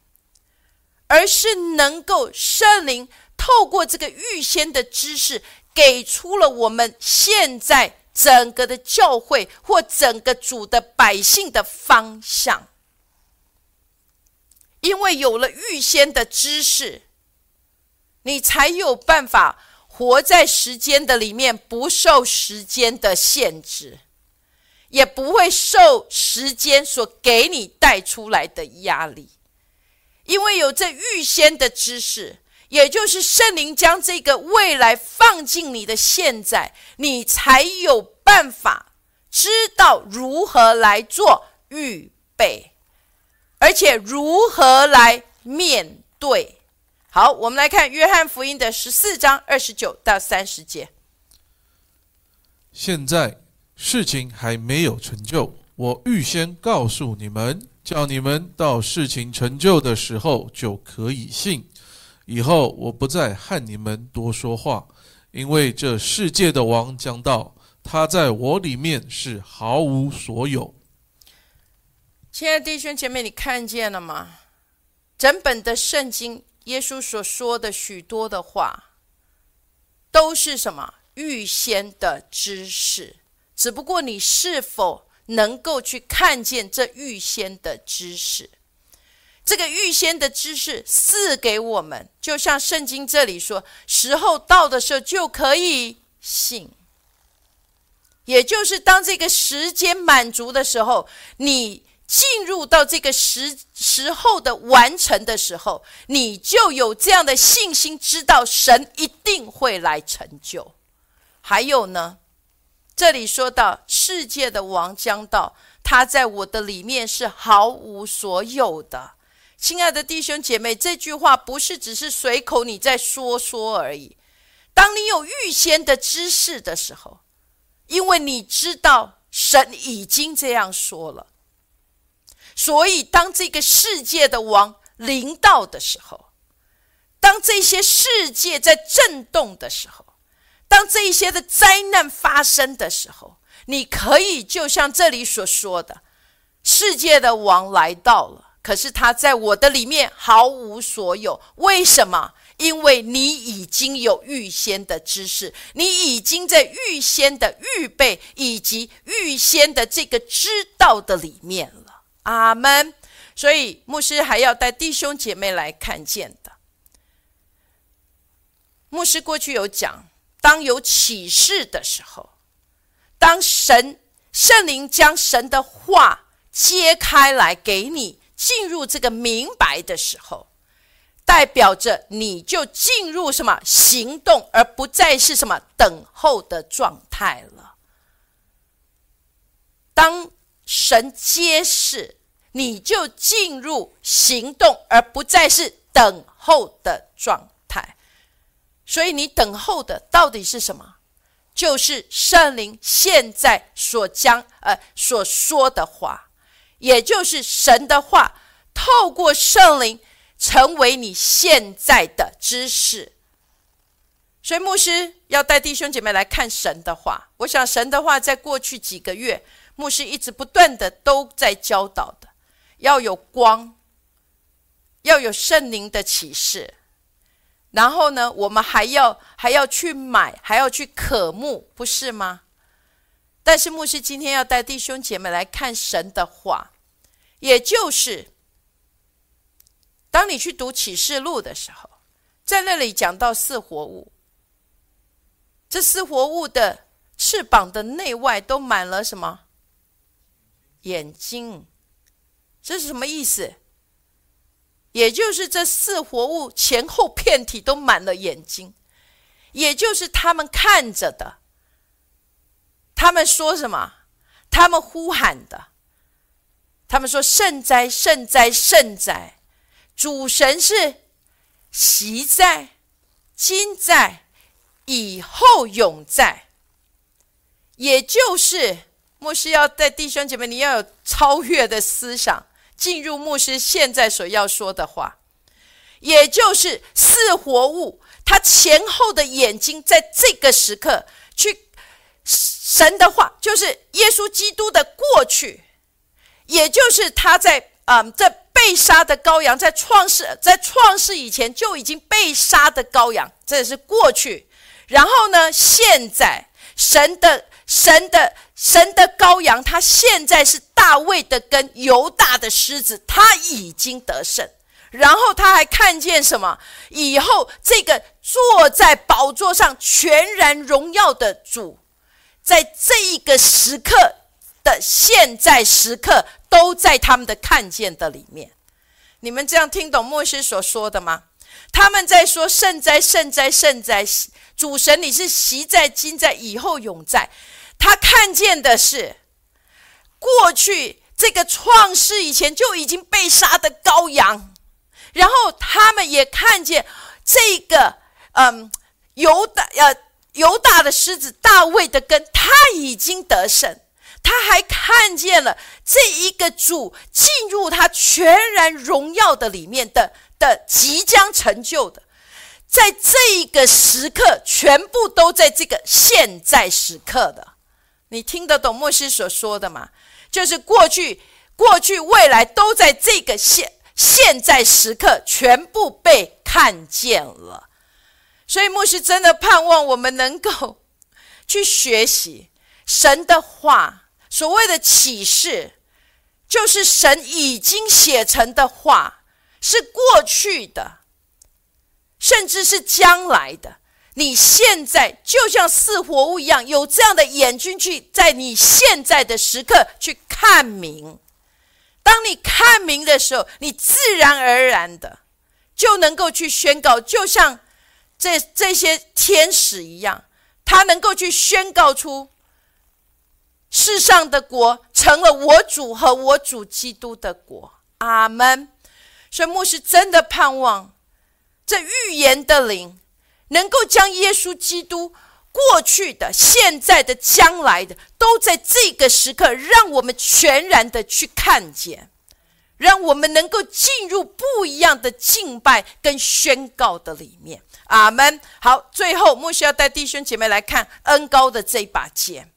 而是能够圣灵透过这个预先的知识。给出了我们现在整个的教会或整个主的百姓的方向，因为有了预先的知识，你才有办法活在时间的里面，不受时间的限制，也不会受时间所给你带出来的压力，因为有这预先的知识。也就是圣灵将这个未来放进你的现在，你才有办法知道如何来做预备，而且如何来面对。好，我们来看约翰福音的十四章二十九到三十节。现在事情还没有成就，我预先告诉你们，叫你们到事情成就的时候就可以信。以后我不再和你们多说话，因为这世界的王将到，他在我里面是毫无所有。亲爱的弟兄姐妹，你看见了吗？整本的圣经，耶稣所说的许多的话，都是什么预先的知识？只不过你是否能够去看见这预先的知识？这个预先的知识赐给我们，就像圣经这里说，时候到的时候就可以信。也就是当这个时间满足的时候，你进入到这个时时候的完成的时候，你就有这样的信心，知道神一定会来成就。还有呢，这里说到世界的王将到，他在我的里面是毫无所有的。亲爱的弟兄姐妹，这句话不是只是随口你在说说而已。当你有预先的知识的时候，因为你知道神已经这样说了，所以当这个世界的王临到的时候，当这些世界在震动的时候，当这一些的灾难发生的时候，你可以就像这里所说的，世界的王来到了。可是他在我的里面毫无所有，为什么？因为你已经有预先的知识，你已经在预先的预备以及预先的这个知道的里面了。阿门。所以牧师还要带弟兄姐妹来看见的。牧师过去有讲，当有启示的时候，当神圣灵将神的话揭开来给你。进入这个明白的时候，代表着你就进入什么行动，而不再是什么等候的状态了。当神揭示，你就进入行动，而不再是等候的状。所以，你等候的到底是什么？就是圣灵现在所将呃所说的话。也就是神的话，透过圣灵成为你现在的知识。所以牧师要带弟兄姐妹来看神的话。我想神的话在过去几个月，牧师一直不断的都在教导的，要有光，要有圣灵的启示。然后呢，我们还要还要去买，还要去渴慕，不是吗？但是牧师今天要带弟兄姐妹来看神的话，也就是当你去读启示录的时候，在那里讲到四活物，这四活物的翅膀的内外都满了什么？眼睛，这是什么意思？也就是这四活物前后片体都满了眼睛，也就是他们看着的。他们说什么？他们呼喊的，他们说：“圣哉，圣哉，圣哉！主神是习在、今在、以后永在。也就是牧师要带弟兄姐妹，你要有超越的思想，进入牧师现在所要说的话。也就是四活物，他前后的眼睛在这个时刻去神的话，就是耶稣基督的过去，也就是他在啊，在被杀的羔羊，在创世在创世以前就已经被杀的羔羊，这是过去。然后呢，现在神的神的神的羔羊，他现在是大卫的根，犹大的狮子，他已经得胜。然后他还看见什么？以后这个坐在宝座上全然荣耀的主，在这一个时刻的现在时刻，都在他们的看见的里面。你们这样听懂牧师所说的吗？他们在说圣哉圣哉圣哉，主神你是习在今在以后永在。他看见的是过去这个创世以前就已经被杀的羔羊。然后他们也看见这个，嗯，犹大呃犹大的狮子大卫的根，他已经得胜。他还看见了这一个主进入他全然荣耀的里面的的即将成就的，在这一个时刻，全部都在这个现在时刻的。你听得懂牧师所说的吗？就是过去、过去、未来都在这个现。现在时刻全部被看见了，所以牧师真的盼望我们能够 去学习神的话。所谓的启示，就是神已经写成的话，是过去的，甚至是将来的。你现在就像似活物一样，有这样的眼睛去在你现在的时刻去看明。当你看明的时候，你自然而然的就能够去宣告，就像这这些天使一样，他能够去宣告出世上的国成了我主和我主基督的国。阿门。所以牧师真的盼望这预言的灵能够将耶稣基督。过去的、现在的、将来的，都在这个时刻，让我们全然的去看见，让我们能够进入不一样的敬拜跟宣告的里面。阿门。好，最后牧师要带弟兄姐妹来看恩高的这把剑，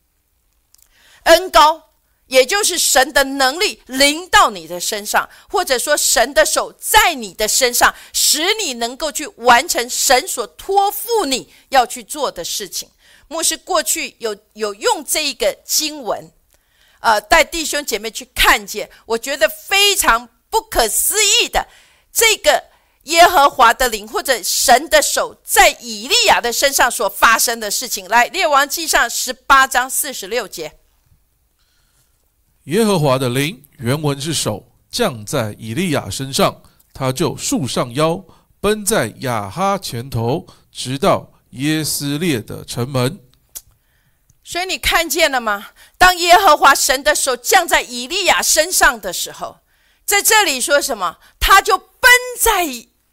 恩高。也就是神的能力临到你的身上，或者说神的手在你的身上，使你能够去完成神所托付你要去做的事情。牧师过去有有用这一个经文，呃，带弟兄姐妹去看见，我觉得非常不可思议的这个耶和华的灵或者神的手在以利亚的身上所发生的事情。来，列王记上十八章四十六节。耶和华的灵原文是手降在以利亚身上，他就束上腰，奔在亚哈前头，直到耶斯列的城门。所以你看见了吗？当耶和华神的手降在以利亚身上的时候，在这里说什么？他就奔在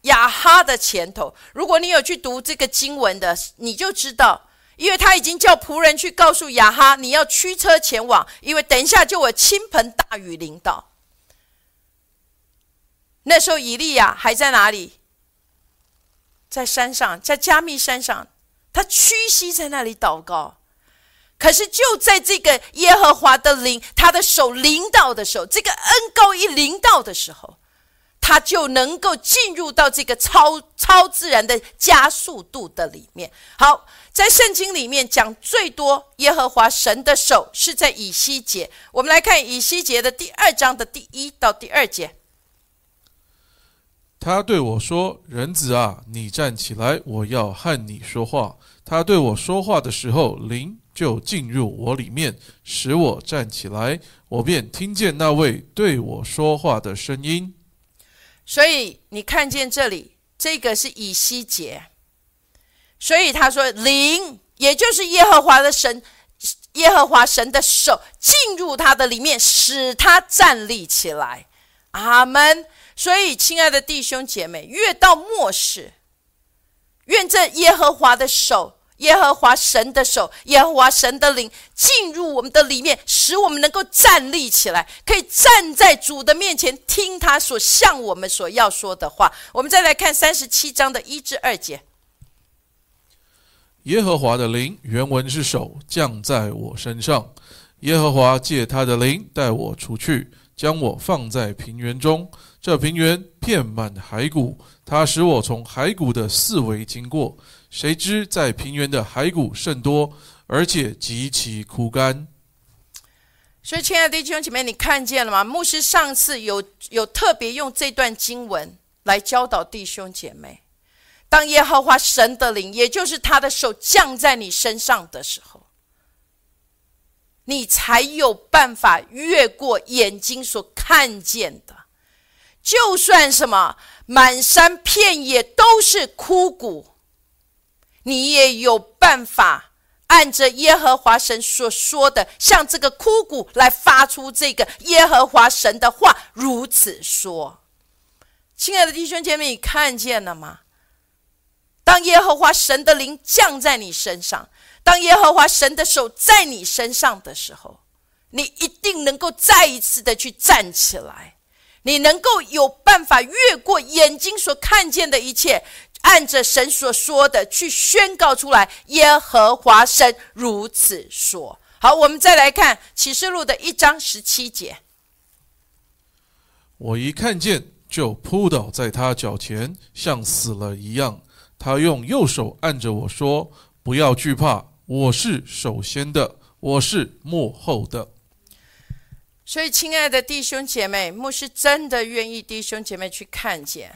亚哈的前头。如果你有去读这个经文的，你就知道。因为他已经叫仆人去告诉亚哈，你要驱车前往，因为等一下就有倾盆大雨淋到。那时候以利亚还在哪里？在山上，在加密山上，他屈膝在那里祷告。可是就在这个耶和华的灵，他的手临到的时候，这个恩高一临到的时候，他就能够进入到这个超超自然的加速度的里面。好。在圣经里面讲最多耶和华神的手是在以西结。我们来看以西结的第二章的第一到第二节。他对我说：“人子啊，你站起来，我要和你说话。”他对我说话的时候，灵就进入我里面，使我站起来，我便听见那位对我说话的声音。所以你看见这里，这个是以西结。所以他说：“灵，也就是耶和华的神，耶和华神的手进入他的里面，使他站立起来。”阿门。所以，亲爱的弟兄姐妹，越到末世，愿这耶和华的手。耶和华神的手，耶和华神的灵进入我们的里面，使我们能够站立起来，可以站在主的面前，听他所向我们所要说的话。我们再来看三十七章的一至二节。耶和华的灵原文是手降在我身上，耶和华借他的灵带我出去，将我放在平原中，这平原遍满骸骨，他使我从骸骨的四围经过。谁知在平原的骸骨甚多，而且极其枯干。所以，亲爱的弟兄姐妹，你看见了吗？牧师上次有有特别用这段经文来教导弟兄姐妹：当耶和华神的灵，也就是他的手降在你身上的时候，你才有办法越过眼睛所看见的。就算什么满山遍野都是枯骨。你也有办法按着耶和华神所说的，向这个枯骨来发出这个耶和华神的话，如此说。亲爱的弟兄姐妹，你看见了吗？当耶和华神的灵降在你身上，当耶和华神的手在你身上的时候，你一定能够再一次的去站起来，你能够有办法越过眼睛所看见的一切。按着神所说的去宣告出来，耶和华神如此说。好，我们再来看启示录的一章十七节。我一看见，就扑倒在他脚前，像死了一样。他用右手按着我说：“不要惧怕，我是首先的，我是幕后的。”所以，亲爱的弟兄姐妹，牧师真的愿意弟兄姐妹去看见。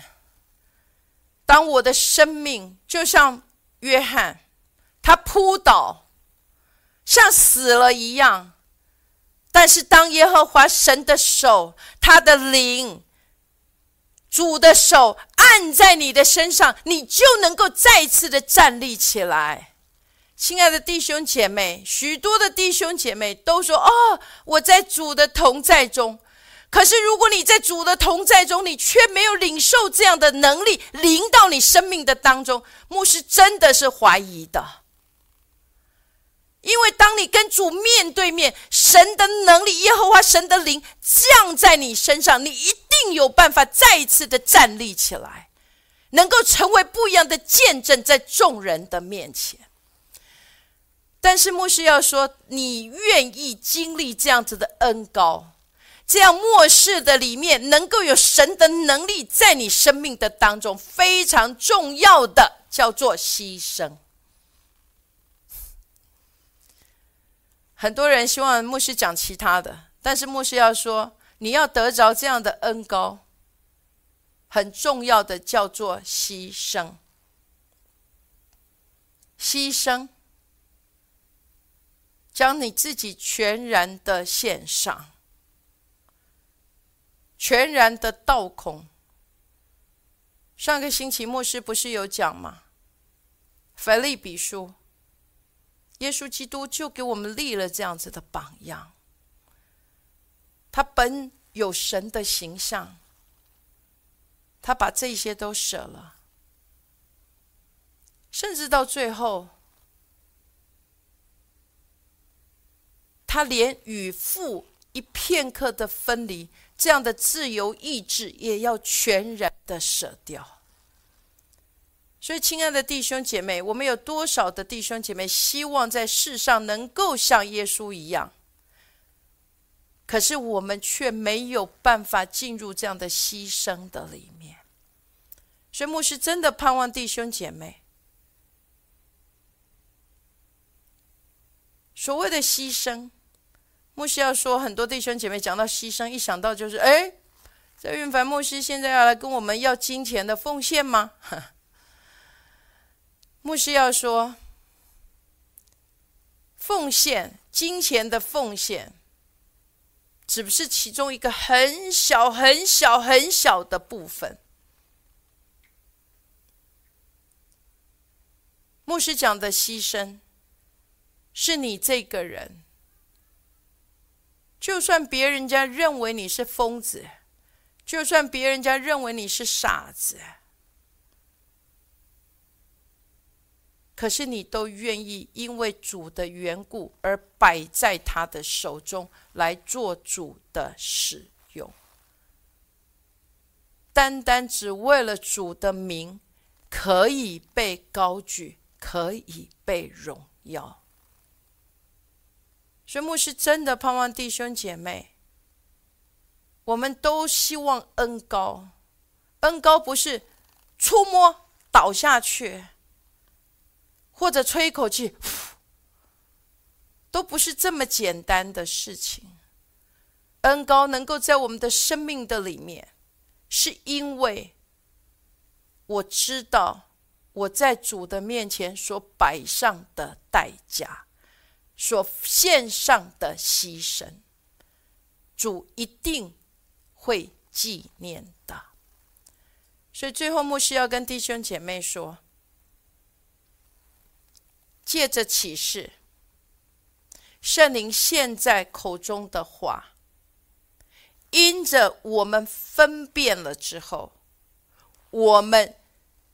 当我的生命就像约翰，他扑倒，像死了一样。但是当耶和华神的手，他的灵，主的手按在你的身上，你就能够再次的站立起来。亲爱的弟兄姐妹，许多的弟兄姐妹都说：“哦，我在主的同在中。”可是，如果你在主的同在中，你却没有领受这样的能力临到你生命的当中，牧师真的是怀疑的。因为当你跟主面对面，神的能力、耶和华神的灵降在你身上，你一定有办法再一次的站立起来，能够成为不一样的见证，在众人的面前。但是，牧师要说，你愿意经历这样子的恩高？这样末世的里面，能够有神的能力在你生命的当中，非常重要的叫做牺牲。很多人希望牧师讲其他的，但是牧师要说，你要得着这样的恩高，很重要的叫做牺牲。牺牲，将你自己全然的献上。全然的倒空。上个星期牧师不是有讲吗？腓利比书，耶稣基督就给我们立了这样子的榜样。他本有神的形象，他把这些都舍了，甚至到最后，他连与父一片刻的分离。这样的自由意志也要全然的舍掉。所以，亲爱的弟兄姐妹，我们有多少的弟兄姐妹希望在世上能够像耶稣一样？可是我们却没有办法进入这样的牺牲的里面。所以，牧师真的盼望弟兄姐妹，所谓的牺牲。牧师要说，很多弟兄姐妹讲到牺牲，一想到就是，哎，这运凡牧师现在要来跟我们要金钱的奉献吗？牧师要说，奉献金钱的奉献，只不是其中一个很小、很小、很小的部分。牧师讲的牺牲，是你这个人。就算别人家认为你是疯子，就算别人家认为你是傻子，可是你都愿意因为主的缘故而摆在他的手中来做主的使用，单单只为了主的名可以被高举，可以被荣耀。所以牧师真的盼望弟兄姐妹。我们都希望恩高，恩高不是触摸倒下去，或者吹一口气，都不是这么简单的事情。恩高能够在我们的生命的里面，是因为我知道我在主的面前所摆上的代价，所献上的牺牲，主一定。会纪念的，所以最后牧师要跟弟兄姐妹说：借着启示，圣灵现在口中的话，因着我们分辨了之后，我们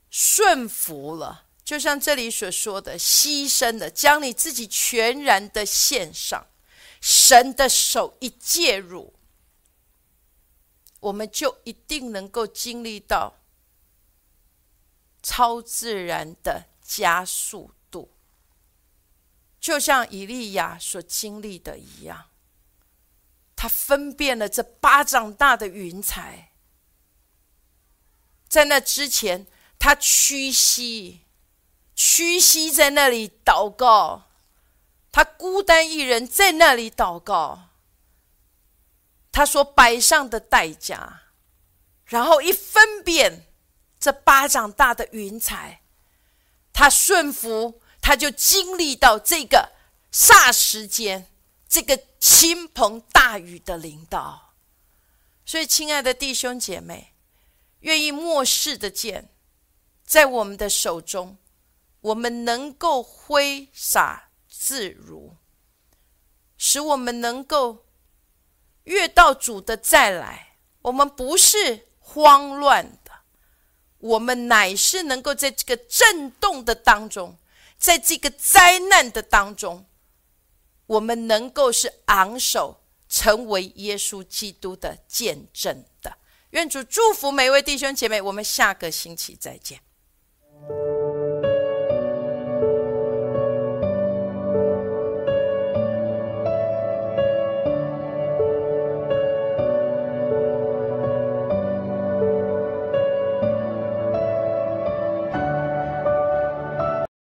顺服了，就像这里所说的，牺牲的，将你自己全然的献上，神的手一介入。我们就一定能够经历到超自然的加速，就像以利亚所经历的一样。他分辨了这巴掌大的云彩，在那之前，他屈膝，屈膝在那里祷告，他孤单一人在那里祷告。他所摆上的代价，然后一分辨这巴掌大的云彩，他顺服，他就经历到这个霎时间，这个倾盆大雨的领导。所以，亲爱的弟兄姐妹，愿意漠视的剑在我们的手中，我们能够挥洒自如，使我们能够。越到主的再来，我们不是慌乱的，我们乃是能够在这个震动的当中，在这个灾难的当中，我们能够是昂首成为耶稣基督的见证的。愿主祝福每位弟兄姐妹，我们下个星期再见。